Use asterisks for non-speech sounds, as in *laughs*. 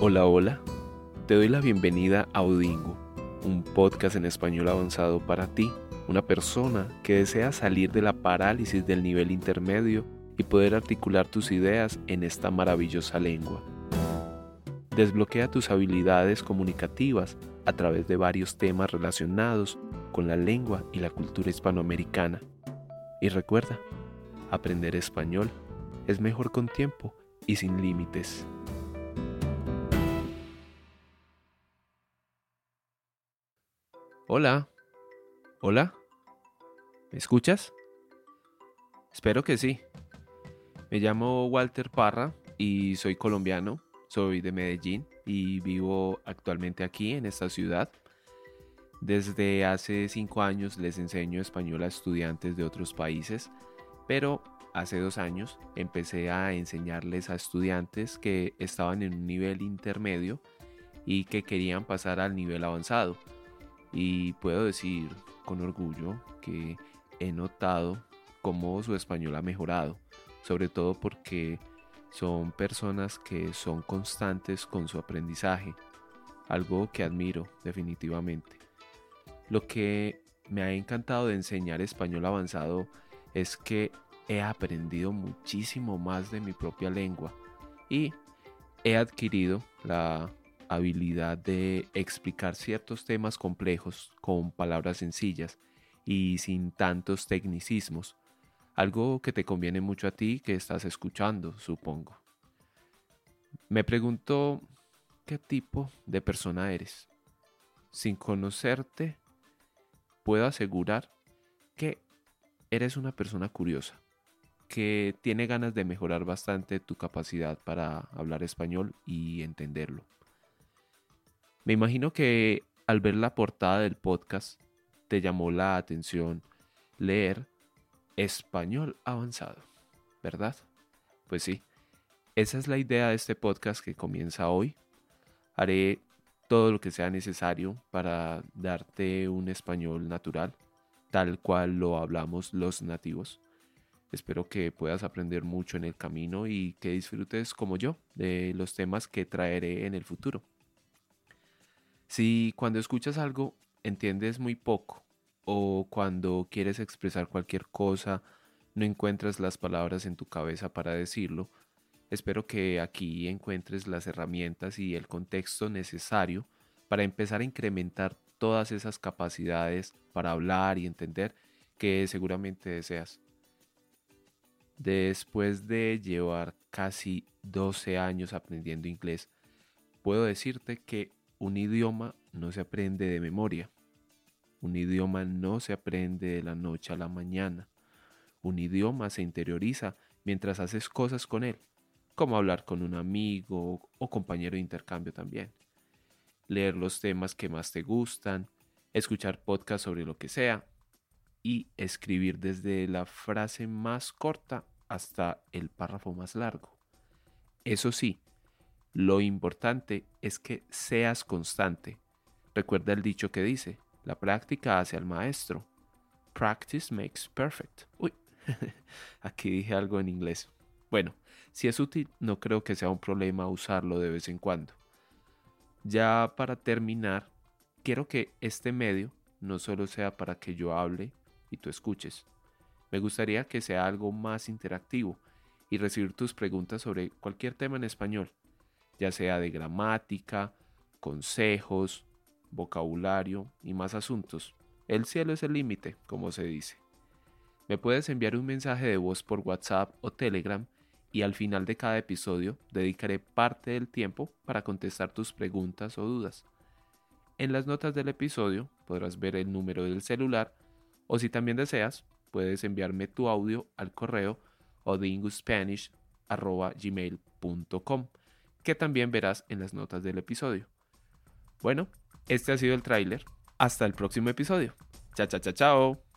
Hola, hola. Te doy la bienvenida a Odingo, un podcast en español avanzado para ti, una persona que desea salir de la parálisis del nivel intermedio y poder articular tus ideas en esta maravillosa lengua. Desbloquea tus habilidades comunicativas a través de varios temas relacionados con la lengua y la cultura hispanoamericana. Y recuerda, aprender español es mejor con tiempo y sin límites. Hola. Hola. ¿Me escuchas? Espero que sí. Me llamo Walter Parra y soy colombiano. Soy de Medellín y vivo actualmente aquí en esta ciudad. Desde hace cinco años les enseño español a estudiantes de otros países, pero hace dos años empecé a enseñarles a estudiantes que estaban en un nivel intermedio y que querían pasar al nivel avanzado y puedo decir con orgullo que he notado cómo su español ha mejorado, sobre todo porque son personas que son constantes con su aprendizaje, algo que admiro definitivamente. Lo que me ha encantado de enseñar español avanzado es que he aprendido muchísimo más de mi propia lengua y he adquirido la habilidad de explicar ciertos temas complejos con palabras sencillas y sin tantos tecnicismos, algo que te conviene mucho a ti que estás escuchando, supongo. Me pregunto qué tipo de persona eres. Sin conocerte, puedo asegurar que eres una persona curiosa, que tiene ganas de mejorar bastante tu capacidad para hablar español y entenderlo. Me imagino que al ver la portada del podcast te llamó la atención leer español avanzado, ¿verdad? Pues sí, esa es la idea de este podcast que comienza hoy. Haré todo lo que sea necesario para darte un español natural, tal cual lo hablamos los nativos. Espero que puedas aprender mucho en el camino y que disfrutes como yo de los temas que traeré en el futuro. Si cuando escuchas algo entiendes muy poco o cuando quieres expresar cualquier cosa no encuentras las palabras en tu cabeza para decirlo, espero que aquí encuentres las herramientas y el contexto necesario para empezar a incrementar todas esas capacidades para hablar y entender que seguramente deseas. Después de llevar casi 12 años aprendiendo inglés, puedo decirte que un idioma no se aprende de memoria. Un idioma no se aprende de la noche a la mañana. Un idioma se interioriza mientras haces cosas con él, como hablar con un amigo o compañero de intercambio también. Leer los temas que más te gustan, escuchar podcasts sobre lo que sea y escribir desde la frase más corta hasta el párrafo más largo. Eso sí, lo importante es que seas constante. Recuerda el dicho que dice, la práctica hace al maestro. Practice makes perfect. Uy, *laughs* aquí dije algo en inglés. Bueno, si es útil, no creo que sea un problema usarlo de vez en cuando. Ya para terminar, quiero que este medio no solo sea para que yo hable y tú escuches. Me gustaría que sea algo más interactivo y recibir tus preguntas sobre cualquier tema en español ya sea de gramática, consejos, vocabulario y más asuntos. El cielo es el límite, como se dice. Me puedes enviar un mensaje de voz por WhatsApp o Telegram y al final de cada episodio dedicaré parte del tiempo para contestar tus preguntas o dudas. En las notas del episodio podrás ver el número del celular o si también deseas, puedes enviarme tu audio al correo odinguspanish.gmail.com que también verás en las notas del episodio. Bueno, este ha sido el tráiler. Hasta el próximo episodio. Chao, chao, chao, chao.